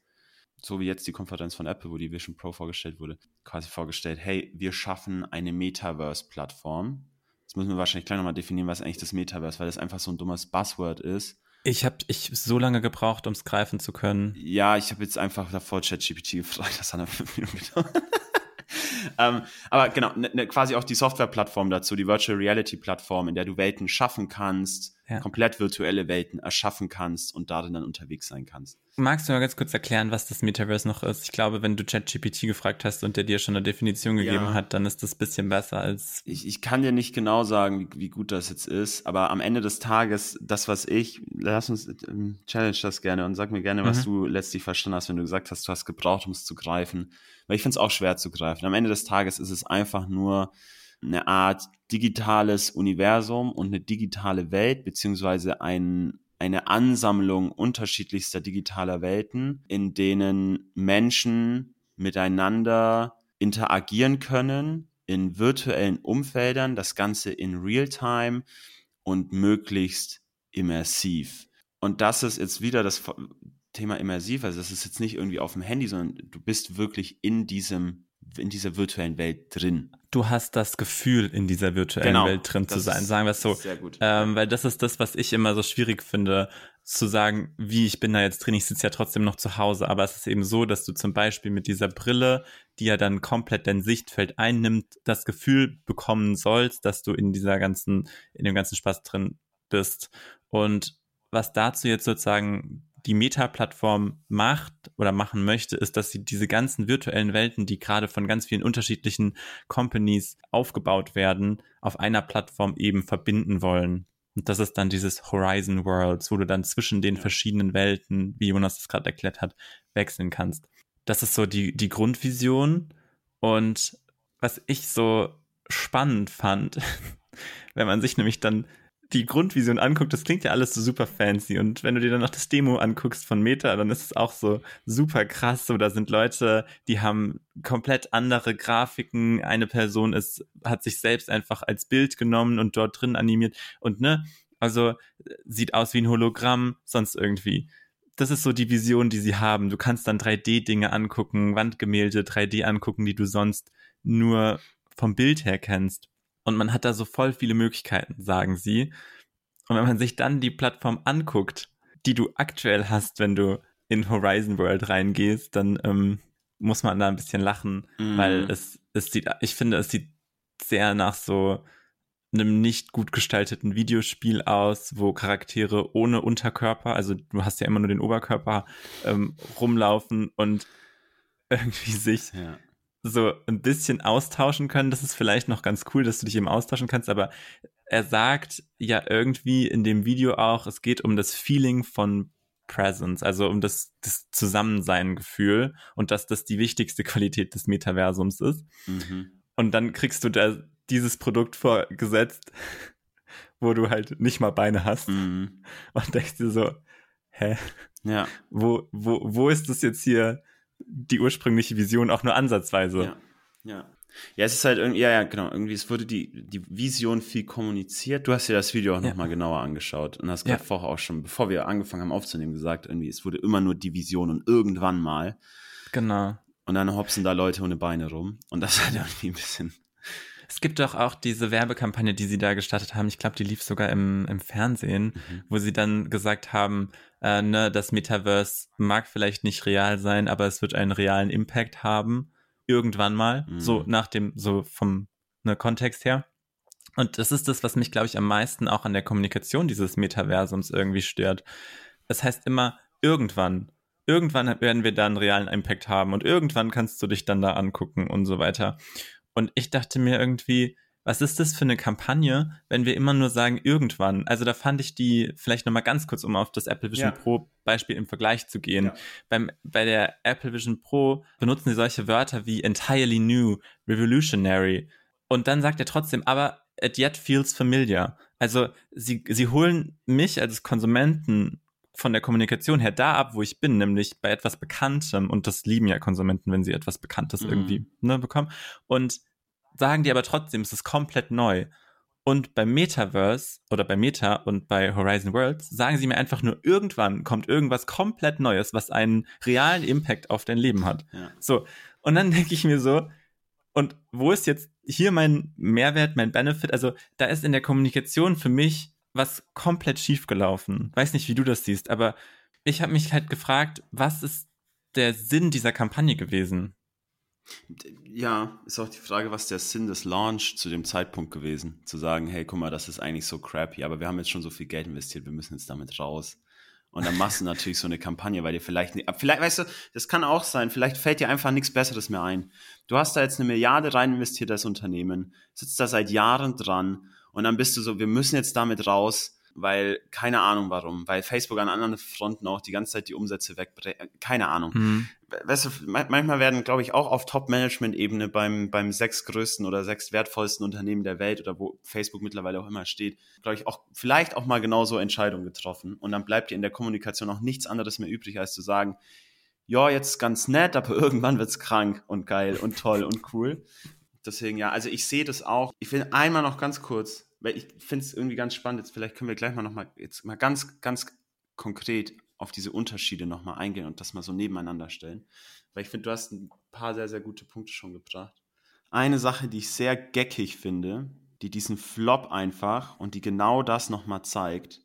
so wie jetzt die Konferenz von Apple, wo die Vision Pro vorgestellt wurde, quasi vorgestellt, hey, wir schaffen eine Metaverse-Plattform. Jetzt müssen wir wahrscheinlich gleich nochmal definieren, was eigentlich das Metaverse, weil das einfach so ein dummes Buzzword ist. Ich habe ich so lange gebraucht, um es greifen zu können. Ja, ich habe jetzt einfach davor ChatGPT gefragt, das hat er fünf Minuten gedauert. ähm, aber genau, ne, ne, quasi auch die Software-Plattform dazu, die Virtual Reality-Plattform, in der du Welten schaffen kannst, ja. komplett virtuelle Welten erschaffen kannst und darin dann unterwegs sein kannst. Magst du mal ganz kurz erklären, was das Metaverse noch ist? Ich glaube, wenn du ChatGPT gefragt hast und der dir schon eine Definition gegeben ja. hat, dann ist das ein bisschen besser als. Ich, ich kann dir nicht genau sagen, wie, wie, gut das jetzt ist, aber am Ende des Tages, das, was ich, lass uns ähm, challenge das gerne und sag mir gerne, was mhm. du letztlich verstanden hast, wenn du gesagt hast, du hast gebraucht, um es zu greifen. Weil ich finde es auch schwer zu greifen. Am Ende des Tages ist es einfach nur eine Art digitales Universum und eine digitale Welt, beziehungsweise ein, eine Ansammlung unterschiedlichster digitaler Welten, in denen Menschen miteinander interagieren können in virtuellen Umfeldern, das Ganze in Realtime und möglichst immersiv. Und das ist jetzt wieder das Thema immersiv, also das ist jetzt nicht irgendwie auf dem Handy, sondern du bist wirklich in diesem in dieser virtuellen Welt drin. Du hast das Gefühl, in dieser virtuellen genau, Welt drin zu sein, sagen wir es so. Sehr gut. Ähm, weil das ist das, was ich immer so schwierig finde, zu sagen, wie ich bin da jetzt drin, ich sitze ja trotzdem noch zu Hause, aber es ist eben so, dass du zum Beispiel mit dieser Brille, die ja dann komplett dein Sichtfeld einnimmt, das Gefühl bekommen sollst, dass du in dieser ganzen, in dem ganzen Spaß drin bist. Und was dazu jetzt sozusagen die Meta-Plattform macht oder machen möchte, ist, dass sie diese ganzen virtuellen Welten, die gerade von ganz vielen unterschiedlichen Companies aufgebaut werden, auf einer Plattform eben verbinden wollen. Und das ist dann dieses Horizon Worlds, wo du dann zwischen den verschiedenen Welten, wie Jonas es gerade erklärt hat, wechseln kannst. Das ist so die, die Grundvision. Und was ich so spannend fand, wenn man sich nämlich dann die Grundvision anguckt, das klingt ja alles so super fancy. Und wenn du dir dann noch das Demo anguckst von Meta, dann ist es auch so super krass. So, da sind Leute, die haben komplett andere Grafiken. Eine Person ist, hat sich selbst einfach als Bild genommen und dort drin animiert. Und ne, also sieht aus wie ein Hologramm, sonst irgendwie. Das ist so die Vision, die sie haben. Du kannst dann 3D-Dinge angucken, Wandgemälde 3D angucken, die du sonst nur vom Bild her kennst. Und man hat da so voll viele Möglichkeiten, sagen sie. Und wenn man sich dann die Plattform anguckt, die du aktuell hast, wenn du in Horizon World reingehst, dann ähm, muss man da ein bisschen lachen, mhm. weil es, es sieht, ich finde, es sieht sehr nach so einem nicht gut gestalteten Videospiel aus, wo Charaktere ohne Unterkörper, also du hast ja immer nur den Oberkörper ähm, rumlaufen und irgendwie sich ja so ein bisschen austauschen können. Das ist vielleicht noch ganz cool, dass du dich eben austauschen kannst, aber er sagt ja irgendwie in dem Video auch, es geht um das Feeling von Presence, also um das, das Zusammensein-Gefühl und dass das die wichtigste Qualität des Metaversums ist. Mhm. Und dann kriegst du da dieses Produkt vorgesetzt, wo du halt nicht mal Beine hast mhm. und denkst dir so, hä? Ja. Wo, wo, wo ist das jetzt hier? Die ursprüngliche Vision auch nur ansatzweise. Ja, ja. Ja, es ist halt irgendwie, ja, ja, genau, irgendwie, es wurde die, die Vision viel kommuniziert. Du hast dir das Video auch ja. nochmal genauer angeschaut und hast gerade ja. vorher auch schon, bevor wir angefangen haben aufzunehmen, gesagt, irgendwie, es wurde immer nur die Vision und irgendwann mal. Genau. Und dann hopsen da Leute ohne Beine rum. Und das halt irgendwie ein bisschen. Es gibt doch auch diese Werbekampagne, die sie da gestartet haben. Ich glaube, die lief sogar im, im Fernsehen, mhm. wo sie dann gesagt haben, äh, ne, das Metaverse mag vielleicht nicht real sein, aber es wird einen realen Impact haben. Irgendwann mal. Mhm. So nach dem, so vom ne, Kontext her. Und das ist das, was mich, glaube ich, am meisten auch an der Kommunikation dieses Metaversums irgendwie stört. Es heißt immer, irgendwann, irgendwann werden wir da einen realen Impact haben und irgendwann kannst du dich dann da angucken und so weiter. Und ich dachte mir irgendwie, was ist das für eine Kampagne, wenn wir immer nur sagen, irgendwann? Also da fand ich die, vielleicht nochmal ganz kurz, um auf das Apple Vision ja. Pro Beispiel im Vergleich zu gehen. Ja. Beim, bei der Apple Vision Pro benutzen sie solche Wörter wie entirely new, revolutionary. Und dann sagt er trotzdem, aber it yet feels familiar. Also sie, sie holen mich als Konsumenten von der Kommunikation her da ab, wo ich bin, nämlich bei etwas Bekanntem. Und das lieben ja Konsumenten, wenn sie etwas Bekanntes mhm. irgendwie ne, bekommen. Und sagen die aber trotzdem, es ist komplett neu. Und beim Metaverse oder bei Meta und bei Horizon Worlds sagen sie mir einfach nur, irgendwann kommt irgendwas komplett Neues, was einen realen Impact auf dein Leben hat. Ja. So. Und dann denke ich mir so, und wo ist jetzt hier mein Mehrwert, mein Benefit? Also, da ist in der Kommunikation für mich was komplett schief gelaufen. Weiß nicht, wie du das siehst, aber ich habe mich halt gefragt, was ist der Sinn dieser Kampagne gewesen? Ja, ist auch die Frage, was der Sinn des Launch zu dem Zeitpunkt gewesen? Zu sagen, hey, guck mal, das ist eigentlich so crappy, aber wir haben jetzt schon so viel Geld investiert, wir müssen jetzt damit raus. Und dann machst du natürlich so eine Kampagne, weil dir vielleicht, vielleicht, weißt du, das kann auch sein, vielleicht fällt dir einfach nichts Besseres mehr ein. Du hast da jetzt eine Milliarde rein investiert als Unternehmen, sitzt da seit Jahren dran und dann bist du so, wir müssen jetzt damit raus weil keine Ahnung warum, weil Facebook an anderen Fronten auch die ganze Zeit die Umsätze wegbringt, keine Ahnung. Mhm. Weißt du, manchmal werden, glaube ich, auch auf Top-Management-Ebene beim, beim sechs größten oder sechs wertvollsten Unternehmen der Welt oder wo Facebook mittlerweile auch immer steht, glaube ich, auch vielleicht auch mal genauso Entscheidungen getroffen. Und dann bleibt dir in der Kommunikation auch nichts anderes mehr übrig, als zu sagen, ja, jetzt ganz nett, aber irgendwann wird's krank und geil und toll und cool. Deswegen ja, also ich sehe das auch. Ich will einmal noch ganz kurz, weil ich finde es irgendwie ganz spannend. Jetzt vielleicht können wir gleich mal noch mal jetzt mal ganz ganz konkret auf diese Unterschiede noch mal eingehen und das mal so nebeneinander stellen, weil ich finde, du hast ein paar sehr sehr gute Punkte schon gebracht. Eine Sache, die ich sehr geckig finde, die diesen Flop einfach und die genau das noch mal zeigt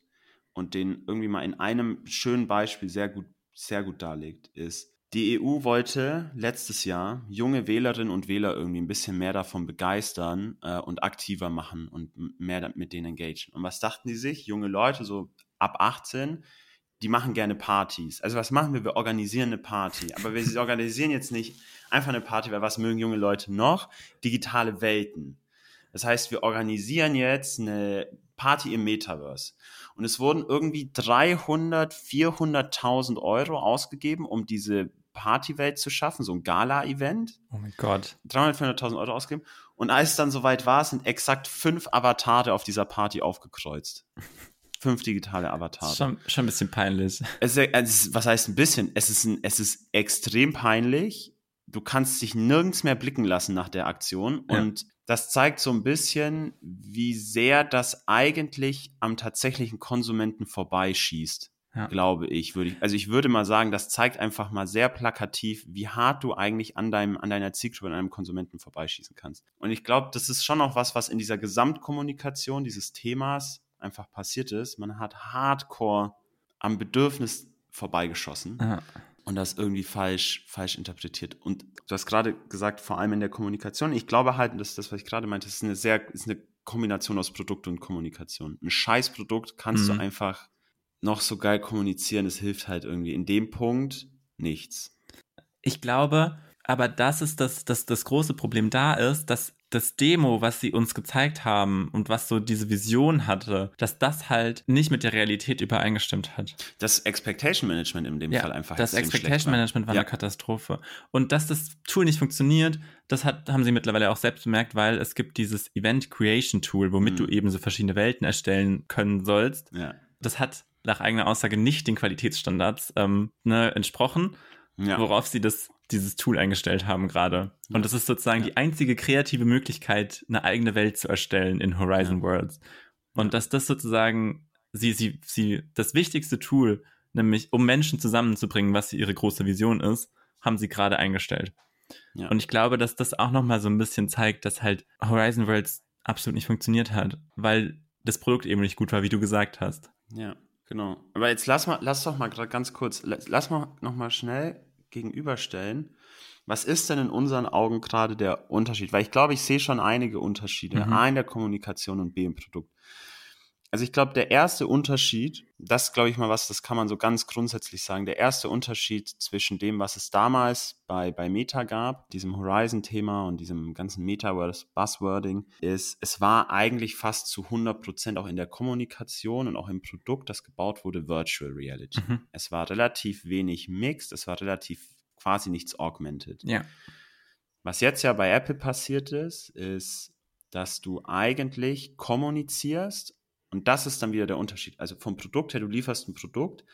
und den irgendwie mal in einem schönen Beispiel sehr gut sehr gut darlegt, ist, die EU wollte letztes Jahr junge Wählerinnen und Wähler irgendwie ein bisschen mehr davon begeistern äh, und aktiver machen und mehr mit denen engagieren. Und was dachten die sich? Junge Leute, so ab 18, die machen gerne Partys. Also was machen wir? Wir organisieren eine Party. Aber wir organisieren jetzt nicht einfach eine Party, weil was mögen junge Leute noch? Digitale Welten. Das heißt, wir organisieren jetzt eine Party im Metaverse. Und es wurden irgendwie 300, 400.000 Euro ausgegeben, um diese Partywelt zu schaffen, so ein Gala-Event. Oh mein Gott. 300, 400.000 Euro ausgegeben. Und als es dann soweit war, sind exakt fünf Avatare auf dieser Party aufgekreuzt. fünf digitale Avatare. Schon, schon ein bisschen peinlich. Es ist, es ist, was heißt ein bisschen? Es ist, ein, es ist extrem peinlich. Du kannst dich nirgends mehr blicken lassen nach der Aktion. Ja. Und das zeigt so ein bisschen, wie sehr das eigentlich am tatsächlichen Konsumenten vorbeischießt. Ja. Glaube ich, würde ich. Also ich würde mal sagen, das zeigt einfach mal sehr plakativ, wie hart du eigentlich an deinem, an deiner Zielgruppe, an einem Konsumenten vorbeischießen kannst. Und ich glaube, das ist schon auch was, was in dieser Gesamtkommunikation dieses Themas einfach passiert ist. Man hat hardcore am Bedürfnis vorbeigeschossen. Ja und das irgendwie falsch, falsch interpretiert. Und du hast gerade gesagt, vor allem in der Kommunikation. Ich glaube halt, dass das, was ich gerade meinte, ist eine sehr, ist eine Kombination aus Produkt und Kommunikation. Ein scheiß Produkt kannst mhm. du einfach noch so geil kommunizieren. Es hilft halt irgendwie in dem Punkt nichts. Ich glaube, aber das ist das, das, das große Problem da ist, dass das Demo, was sie uns gezeigt haben und was so diese Vision hatte, dass das halt nicht mit der Realität übereingestimmt hat. Das Expectation Management in dem ja, Fall einfach. Das Expectation Management war, war ja. eine Katastrophe. Und dass das Tool nicht funktioniert, das hat, haben sie mittlerweile auch selbst bemerkt, weil es gibt dieses Event Creation Tool, womit mhm. du eben so verschiedene Welten erstellen können sollst. Ja. Das hat nach eigener Aussage nicht den Qualitätsstandards ähm, ne, entsprochen, worauf sie das dieses Tool eingestellt haben gerade. Und das ist sozusagen ja. die einzige kreative Möglichkeit, eine eigene Welt zu erstellen in Horizon ja. Worlds. Und dass das sozusagen sie, sie, sie, das wichtigste Tool, nämlich um Menschen zusammenzubringen, was ihre große Vision ist, haben sie gerade eingestellt. Ja. Und ich glaube, dass das auch nochmal so ein bisschen zeigt, dass halt Horizon Worlds absolut nicht funktioniert hat, weil das Produkt eben nicht gut war, wie du gesagt hast. Ja, genau. Aber jetzt lass mal, lass doch mal gerade ganz kurz, lass mal nochmal schnell gegenüberstellen, was ist denn in unseren Augen gerade der Unterschied? Weil ich glaube, ich sehe schon einige Unterschiede. Mhm. A in der Kommunikation und B im Produkt. Also ich glaube, der erste Unterschied, das glaube ich mal was, das kann man so ganz grundsätzlich sagen, der erste Unterschied zwischen dem, was es damals bei, bei Meta gab, diesem Horizon-Thema und diesem ganzen Metaverse-Buzzwording, ist, es war eigentlich fast zu 100 Prozent auch in der Kommunikation und auch im Produkt, das gebaut wurde, Virtual Reality. Mhm. Es war relativ wenig Mixed, es war relativ quasi nichts Augmented. Ja. Was jetzt ja bei Apple passiert ist, ist, dass du eigentlich kommunizierst und das ist dann wieder der Unterschied. Also vom Produkt her, du lieferst ein Produkt,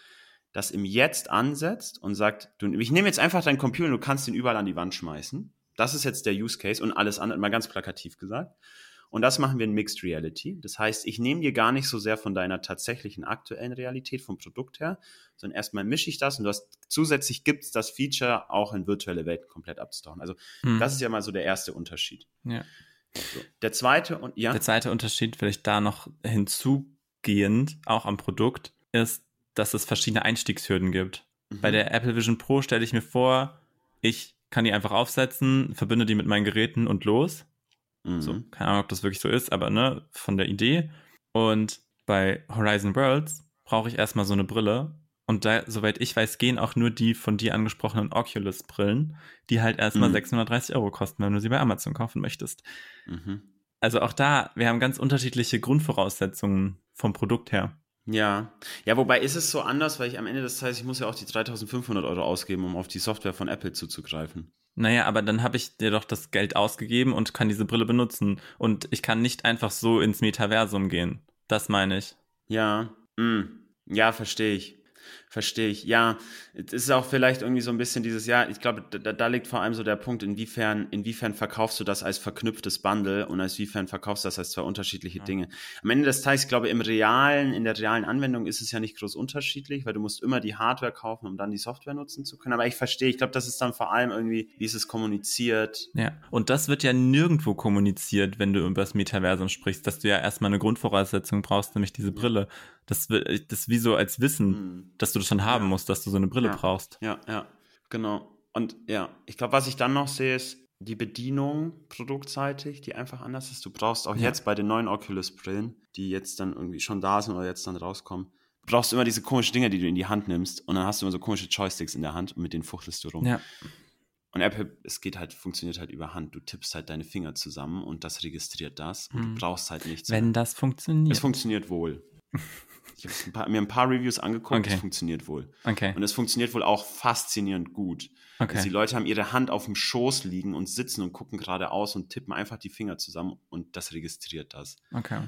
das im Jetzt ansetzt und sagt, du, ich nehme jetzt einfach deinen Computer und du kannst ihn überall an die Wand schmeißen. Das ist jetzt der Use Case und alles andere, mal ganz plakativ gesagt. Und das machen wir in Mixed Reality. Das heißt, ich nehme dir gar nicht so sehr von deiner tatsächlichen aktuellen Realität vom Produkt her, sondern erstmal mische ich das und du hast, zusätzlich gibt es das Feature auch in virtuelle Welten komplett abzutauchen. Also hm. das ist ja mal so der erste Unterschied. Ja. So. Der zweite und ja. Der zweite Unterschied, vielleicht da noch hinzugehend, auch am Produkt, ist, dass es verschiedene Einstiegshürden gibt. Mhm. Bei der Apple Vision Pro stelle ich mir vor, ich kann die einfach aufsetzen, verbinde die mit meinen Geräten und los. Mhm. So, keine Ahnung, ob das wirklich so ist, aber ne, von der Idee. Und bei Horizon Worlds brauche ich erstmal so eine Brille, und da, soweit ich weiß, gehen auch nur die von dir angesprochenen Oculus-Brillen, die halt erstmal mhm. 630 Euro kosten, wenn du sie bei Amazon kaufen möchtest. Mhm. Also auch da, wir haben ganz unterschiedliche Grundvoraussetzungen vom Produkt her. Ja, ja, wobei ist es so anders, weil ich am Ende des Tages, ich muss ja auch die 3500 Euro ausgeben, um auf die Software von Apple zuzugreifen. Naja, aber dann habe ich dir doch das Geld ausgegeben und kann diese Brille benutzen. Und ich kann nicht einfach so ins Metaversum gehen. Das meine ich. Ja, mh. Ja, verstehe ich. Verstehe ich. Ja, es ist auch vielleicht irgendwie so ein bisschen dieses, ja, ich glaube, da, da, liegt vor allem so der Punkt, inwiefern, inwiefern verkaufst du das als verknüpftes Bundle und als inwiefern verkaufst du das als zwei unterschiedliche ja. Dinge. Am Ende des Tages, ich glaube, im realen, in der realen Anwendung ist es ja nicht groß unterschiedlich, weil du musst immer die Hardware kaufen, um dann die Software nutzen zu können. Aber ich verstehe, ich glaube, das ist dann vor allem irgendwie, wie ist es kommuniziert. Ja, und das wird ja nirgendwo kommuniziert, wenn du über das Metaversum sprichst, dass du ja erstmal eine Grundvoraussetzung brauchst, nämlich diese Brille. Das, das ist wie so als Wissen, mhm. dass du das schon haben ja. musst, dass du so eine Brille ja. brauchst. Ja, ja, genau. Und ja, ich glaube, was ich dann noch sehe, ist die Bedienung produktseitig, die einfach anders ist. Du brauchst auch ja. jetzt bei den neuen Oculus-Brillen, die jetzt dann irgendwie schon da sind oder jetzt dann rauskommen, du brauchst immer diese komischen Dinge, die du in die Hand nimmst und dann hast du immer so komische Joysticks in der Hand und mit denen fuchtelst du rum. Ja. Und Apple, es geht halt, funktioniert halt über Hand. Du tippst halt deine Finger zusammen und das registriert das und hm. du brauchst halt nichts. Wenn das funktioniert. Es funktioniert wohl. Ich habe mir ein paar Reviews angeguckt, okay. es funktioniert wohl. Okay. Und es funktioniert wohl auch faszinierend gut. Okay. Also die Leute haben ihre Hand auf dem Schoß liegen und sitzen und gucken geradeaus und tippen einfach die Finger zusammen und das registriert das. Okay.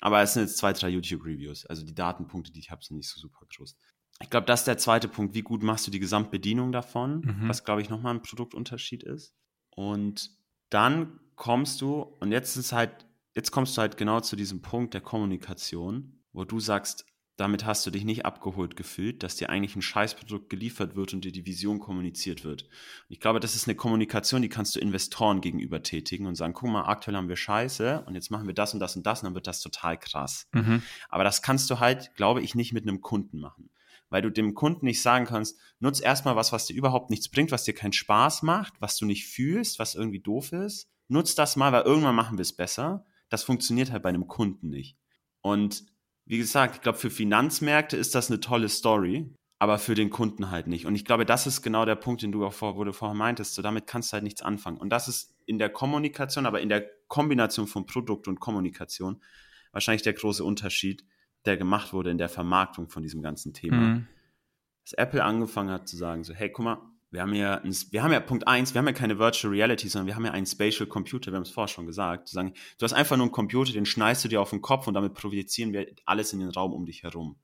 Aber es sind jetzt zwei, drei YouTube-Reviews. Also die Datenpunkte, die ich habe, sind nicht so super groß. Ich glaube, das ist der zweite Punkt. Wie gut machst du die Gesamtbedienung davon? Mhm. Was, glaube ich, nochmal ein Produktunterschied ist. Und dann kommst du, und jetzt ist halt, jetzt kommst du halt genau zu diesem Punkt der Kommunikation, wo du sagst, damit hast du dich nicht abgeholt gefühlt, dass dir eigentlich ein Scheißprodukt geliefert wird und dir die Vision kommuniziert wird. Und ich glaube, das ist eine Kommunikation, die kannst du Investoren gegenüber tätigen und sagen, guck mal, aktuell haben wir Scheiße und jetzt machen wir das und das und das und dann wird das total krass. Mhm. Aber das kannst du halt, glaube ich, nicht mit einem Kunden machen. Weil du dem Kunden nicht sagen kannst, nutz erstmal was, was dir überhaupt nichts bringt, was dir keinen Spaß macht, was du nicht fühlst, was irgendwie doof ist. Nutz das mal, weil irgendwann machen wir es besser. Das funktioniert halt bei einem Kunden nicht. Und wie gesagt, ich glaube, für Finanzmärkte ist das eine tolle Story, aber für den Kunden halt nicht. Und ich glaube, das ist genau der Punkt, den du auch vor, wo du vorher meintest. So damit kannst du halt nichts anfangen. Und das ist in der Kommunikation, aber in der Kombination von Produkt und Kommunikation wahrscheinlich der große Unterschied, der gemacht wurde in der Vermarktung von diesem ganzen Thema. Mhm. Dass Apple angefangen hat zu sagen, so, hey, guck mal, wir haben ja, wir haben ja Punkt eins, wir haben ja keine Virtual Reality, sondern wir haben ja einen Spatial Computer, wir haben es vorher schon gesagt, zu sagen, du hast einfach nur einen Computer, den schneidest du dir auf den Kopf und damit projizieren wir alles in den Raum um dich herum.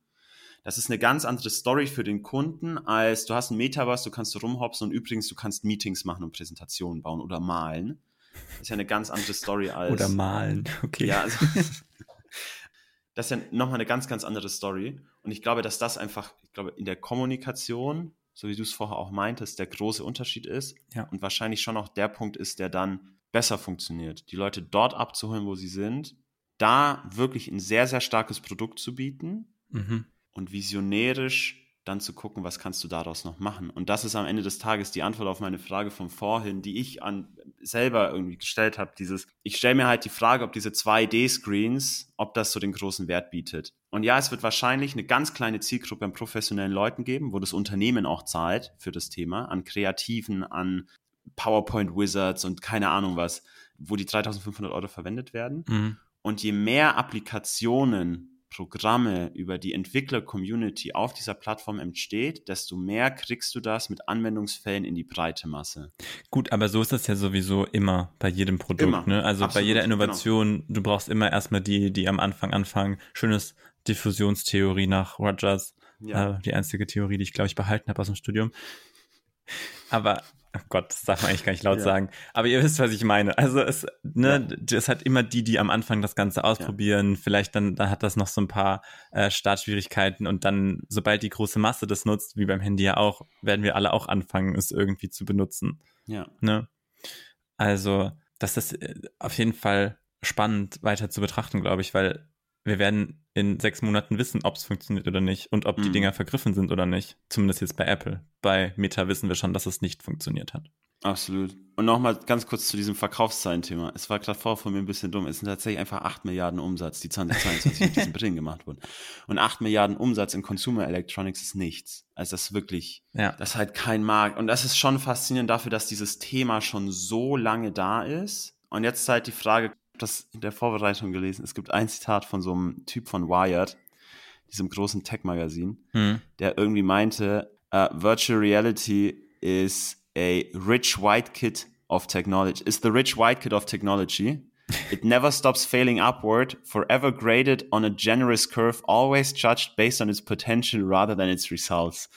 Das ist eine ganz andere Story für den Kunden, als du hast ein Metaverse, du kannst rumhopsen und übrigens, du kannst Meetings machen und Präsentationen bauen oder malen. Das ist ja eine ganz andere Story als. Oder malen, okay. Ja, also, das ist ja nochmal eine ganz, ganz andere Story. Und ich glaube, dass das einfach, ich glaube, in der Kommunikation so wie du es vorher auch meintest, der große Unterschied ist ja. und wahrscheinlich schon auch der Punkt ist, der dann besser funktioniert. Die Leute dort abzuholen, wo sie sind, da wirklich ein sehr, sehr starkes Produkt zu bieten mhm. und visionärisch dann zu gucken, was kannst du daraus noch machen. Und das ist am Ende des Tages die Antwort auf meine Frage von vorhin, die ich an selber irgendwie gestellt habe. Dieses, ich stelle mir halt die Frage, ob diese 2D-Screens, ob das so den großen Wert bietet. Und ja, es wird wahrscheinlich eine ganz kleine Zielgruppe an professionellen Leuten geben, wo das Unternehmen auch zahlt für das Thema, an Kreativen, an PowerPoint Wizards und keine Ahnung was, wo die 3500 Euro verwendet werden. Mhm. Und je mehr Applikationen Programme über die Entwickler-Community auf dieser Plattform entsteht, desto mehr kriegst du das mit Anwendungsfällen in die breite Masse. Gut, aber so ist das ja sowieso immer bei jedem Produkt. Immer. Ne? Also Absolut, bei jeder genau. Innovation, genau. du brauchst immer erstmal die, die am Anfang anfangen. Schönes Diffusionstheorie nach Rogers. Ja. Äh, die einzige Theorie, die ich, glaube ich, behalten habe aus dem Studium. Aber Oh Gott, das darf man eigentlich gar nicht laut ja. sagen. Aber ihr wisst, was ich meine. Also es, ne, ja. es hat immer die, die am Anfang das Ganze ausprobieren. Ja. Vielleicht dann, dann hat das noch so ein paar äh, Startschwierigkeiten und dann, sobald die große Masse das nutzt, wie beim Handy ja auch, werden wir alle auch anfangen, es irgendwie zu benutzen. Ja. Ne? Also, das ist äh, auf jeden Fall spannend weiter zu betrachten, glaube ich, weil wir werden in sechs Monaten wissen, ob es funktioniert oder nicht und ob mhm. die Dinger vergriffen sind oder nicht. Zumindest jetzt bei Apple. Bei Meta wissen wir schon, dass es nicht funktioniert hat. Absolut. Und nochmal ganz kurz zu diesem Verkaufszahlen-Thema. Es war gerade vor von mir ein bisschen dumm. Es sind tatsächlich einfach 8 Milliarden Umsatz, die 2022 mit diesen Brillen gemacht wurden. Und 8 Milliarden Umsatz in Consumer Electronics ist nichts. Also das ist wirklich, ja. das ist halt kein Markt. Und das ist schon faszinierend dafür, dass dieses Thema schon so lange da ist. Und jetzt halt die Frage, das in der Vorbereitung gelesen. Es gibt ein Zitat von so einem Typ von Wired, diesem großen Tech-Magazin, Hm. der irgendwie meinte, uh, Virtual Reality is a rich white kid of technology. Is the rich white kid of technology. It never stops failing upward, forever graded on a generous curve, always judged based on its potential rather than its results.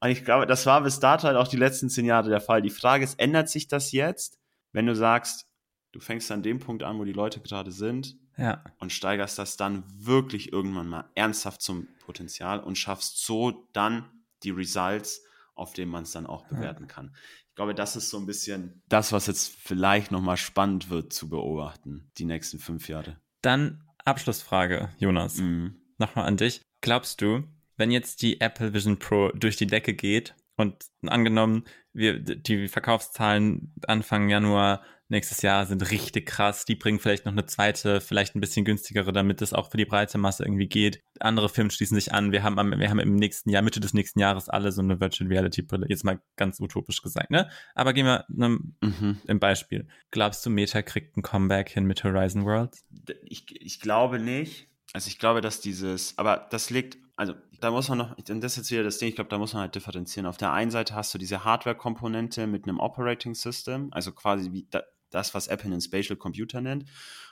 Und ich glaube, das war bis dato halt auch die letzten zehn Jahre der Fall. Die Frage ist, ändert sich das jetzt, wenn du sagst, du fängst an dem Punkt an, wo die Leute gerade sind Ja. und steigerst das dann wirklich irgendwann mal ernsthaft zum Potenzial und schaffst so dann die Results, auf denen man es dann auch bewerten kann. Ich glaube, das ist so ein bisschen das, was jetzt vielleicht nochmal spannend wird zu beobachten, die nächsten fünf Jahre. Dann Abschlussfrage, Jonas. Mhm. Nochmal an dich. Glaubst du, wenn jetzt die Apple Vision Pro durch die Decke geht und angenommen, wir, die Verkaufszahlen Anfang Januar nächstes Jahr sind richtig krass, die bringen vielleicht noch eine zweite, vielleicht ein bisschen günstigere, damit es auch für die breite Masse irgendwie geht. Andere Firmen schließen sich an. Wir haben, am, wir haben im nächsten Jahr, Mitte des nächsten Jahres alle so eine Virtual Reality Brille. Jetzt mal ganz utopisch gesagt, ne? Aber gehen wir einem, Mhm. im Beispiel. Glaubst du, Meta kriegt ein Comeback hin mit Horizon Worlds? Ich, ich glaube nicht. Also ich glaube, dass dieses, aber das liegt, also da muss man noch, und das ist jetzt wieder das Ding, ich glaube, da muss man halt differenzieren. Auf der einen Seite hast du diese Hardware-Komponente mit einem Operating System, also quasi wie da, das, was Apple einen Spatial Computer nennt.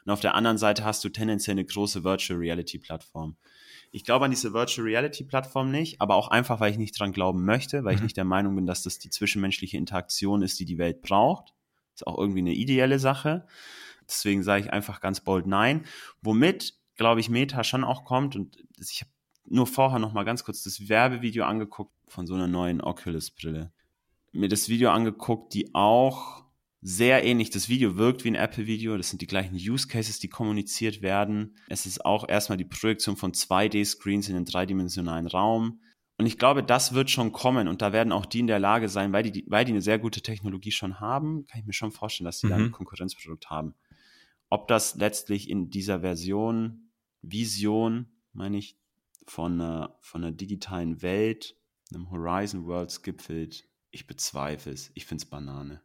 Und auf der anderen Seite hast du tendenziell eine große Virtual Reality Plattform. Ich glaube an diese Virtual Reality Plattform nicht, aber auch einfach, weil ich nicht dran glauben möchte, weil ich Mhm. nicht der Meinung bin, dass das die zwischenmenschliche Interaktion ist, die die Welt braucht. Ist auch irgendwie eine ideelle Sache. Deswegen sage ich einfach ganz bold nein. Womit, glaube ich, Meta schon auch kommt und ich habe nur vorher noch mal ganz kurz das Werbevideo angeguckt von so einer neuen Oculus-Brille. Mir das Video angeguckt, die auch sehr ähnlich. Das Video wirkt wie ein Apple-Video. Das sind die gleichen Use Cases, die kommuniziert werden. Es ist auch erstmal die Projektion von 2D-Screens in den dreidimensionalen Raum. Und ich glaube, das wird schon kommen und da werden auch die in der Lage sein, weil die, weil die eine sehr gute Technologie schon haben, kann ich mir schon vorstellen, dass die da ein Mhm. Konkurrenzprodukt haben. Ob das letztlich in dieser Version, Vision, meine ich, von einer, von einer digitalen Welt, einem Horizon Worlds gipfelt, ich bezweifle es. Ich finde es Banane.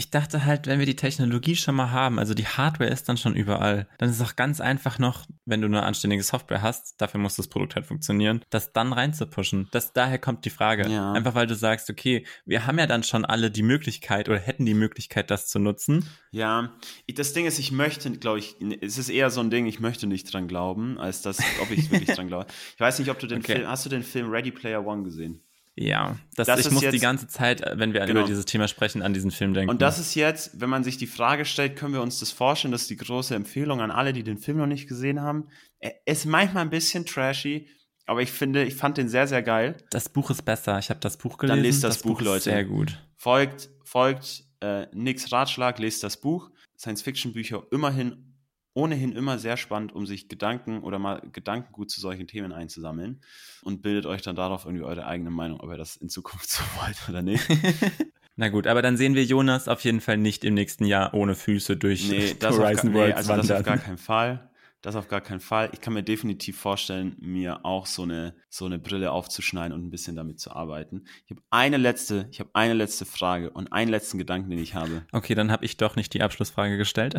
Ich dachte halt, wenn wir die Technologie schon mal haben, also die Hardware ist dann schon überall, dann ist es auch ganz einfach noch, wenn du eine anständige Software hast, dafür muss das Produkt halt funktionieren, das dann reinzupushen. Das, daher kommt die Frage. Ja. Einfach weil du sagst, okay, wir haben ja dann schon alle die Möglichkeit oder hätten die Möglichkeit, das zu nutzen. Ja, das Ding ist, ich möchte, glaube ich, es ist eher so ein Ding, ich möchte nicht dran glauben, als dass, ob ich wirklich dran glaube. Ich weiß nicht, ob du den Okay. Film, hast du den Film Ready Player One gesehen? Ja, das, Das ich muss die jetzt- ganze Zeit, äh, wenn wir Genau. über dieses Thema sprechen, an diesen Film denken. Und das ist jetzt, wenn man sich die Frage stellt, können wir uns das vorstellen, das ist die große Empfehlung an alle, die den Film noch nicht gesehen haben. Er ist manchmal ein bisschen trashy, aber ich finde, ich fand den sehr, sehr geil. das Buch ist besser. Ich habe das Buch gelesen. lest das Buch, ist Leute. Sehr gut. Folgt, folgt äh, Nicks Ratschlag, lest das Buch. Science-Fiction-Bücher immerhin, ohnehin immer sehr spannend, um sich Gedanken oder mal Gedankengut zu solchen Themen einzusammeln und bildet euch dann darauf irgendwie eure eigene Meinung, ob ihr das in Zukunft so wollt oder nicht. Na gut, aber dann sehen wir Jonas auf jeden Fall nicht im nächsten Jahr ohne Füße durch Nee, das, Horizon nee Worlds also das auf wandern. gar keinen Fall. Das auf gar keinen Fall. Ich kann mir definitiv vorstellen, mir auch so eine, so eine Brille aufzuschneiden und ein bisschen damit zu arbeiten. Ich habe eine letzte, ich habe eine letzte Frage und einen letzten Gedanken, den ich habe. Okay, dann habe ich doch nicht die Abschlussfrage gestellt.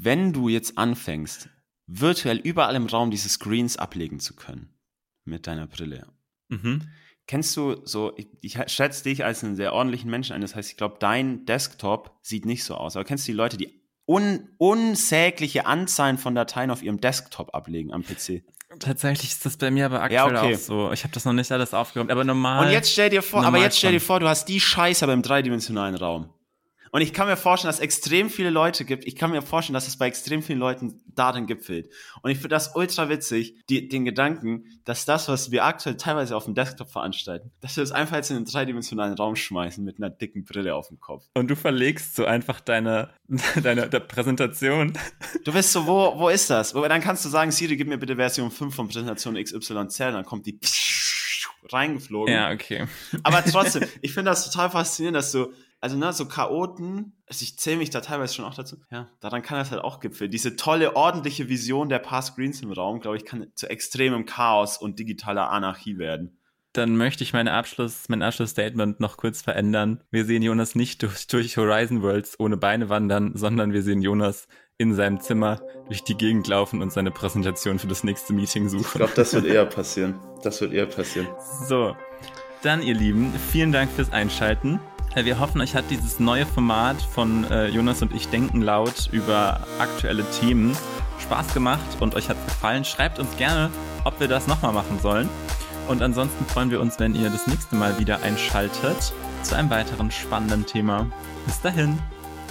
Wenn du jetzt anfängst, virtuell überall im Raum diese Screens ablegen zu können mit deiner Brille, mhm. kennst du so, ich, ich schätze dich als einen sehr ordentlichen Menschen ein, das heißt, ich glaube, dein Desktop sieht nicht so aus, aber kennst du die Leute, die un, unsägliche Anzahlen von Dateien auf ihrem Desktop ablegen am PC? Tatsächlich ist das bei mir aber Ja, aktuell okay. auch so. Ich habe das noch nicht alles aufgeräumt, aber normal. Und jetzt stell dir vor, aber jetzt stell dir vor, du hast die Scheiße aber im dreidimensionalen Raum. Und ich kann mir vorstellen, dass es extrem viele Leute gibt. Ich kann mir vorstellen, dass es bei extrem vielen Leuten darin gipfelt. Und ich finde das ultra witzig, die, den Gedanken, dass das, was wir aktuell teilweise auf dem Desktop veranstalten, dass wir das einfach jetzt in den dreidimensionalen Raum schmeißen mit einer dicken Brille auf dem Kopf. Und du verlegst so einfach deine, deine der Präsentation. Du weißt so, wo, wo ist das? Dann kannst du sagen, Siri, gib mir bitte Version 5 von Präsentation XYZ, und dann kommt die reingeflogen. Ja, okay. Aber trotzdem, ich finde das total faszinierend, dass du, also ne, so Chaoten, also ich zähle mich da teilweise schon auch dazu, ja, daran kann das halt auch gipfeln. Diese tolle, ordentliche Vision der paar Screens im Raum, glaube ich, kann zu extremem Chaos und digitaler Anarchie werden. Dann möchte ich meine Abschluss, mein Abschlussstatement noch kurz verändern. Wir sehen Jonas nicht durch, durch Horizon Worlds ohne Beine wandern, sondern wir sehen Jonas in seinem Zimmer durch die Gegend laufen und seine Präsentation für das nächste Meeting suchen. Ich glaube, das wird eher passieren. Das wird eher passieren. So, dann ihr Lieben, vielen Dank fürs Einschalten. Äh, wir hoffen, euch hat dieses neue Format von äh, Jonas und ich denken laut über aktuelle Themen Spaß gemacht und euch hat gefallen. Schreibt uns gerne, ob wir das nochmal machen sollen. Und ansonsten freuen wir uns, wenn ihr das nächste Mal wieder einschaltet zu einem weiteren spannenden Thema. Bis dahin.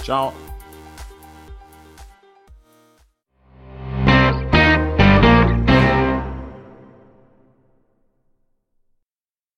Ciao.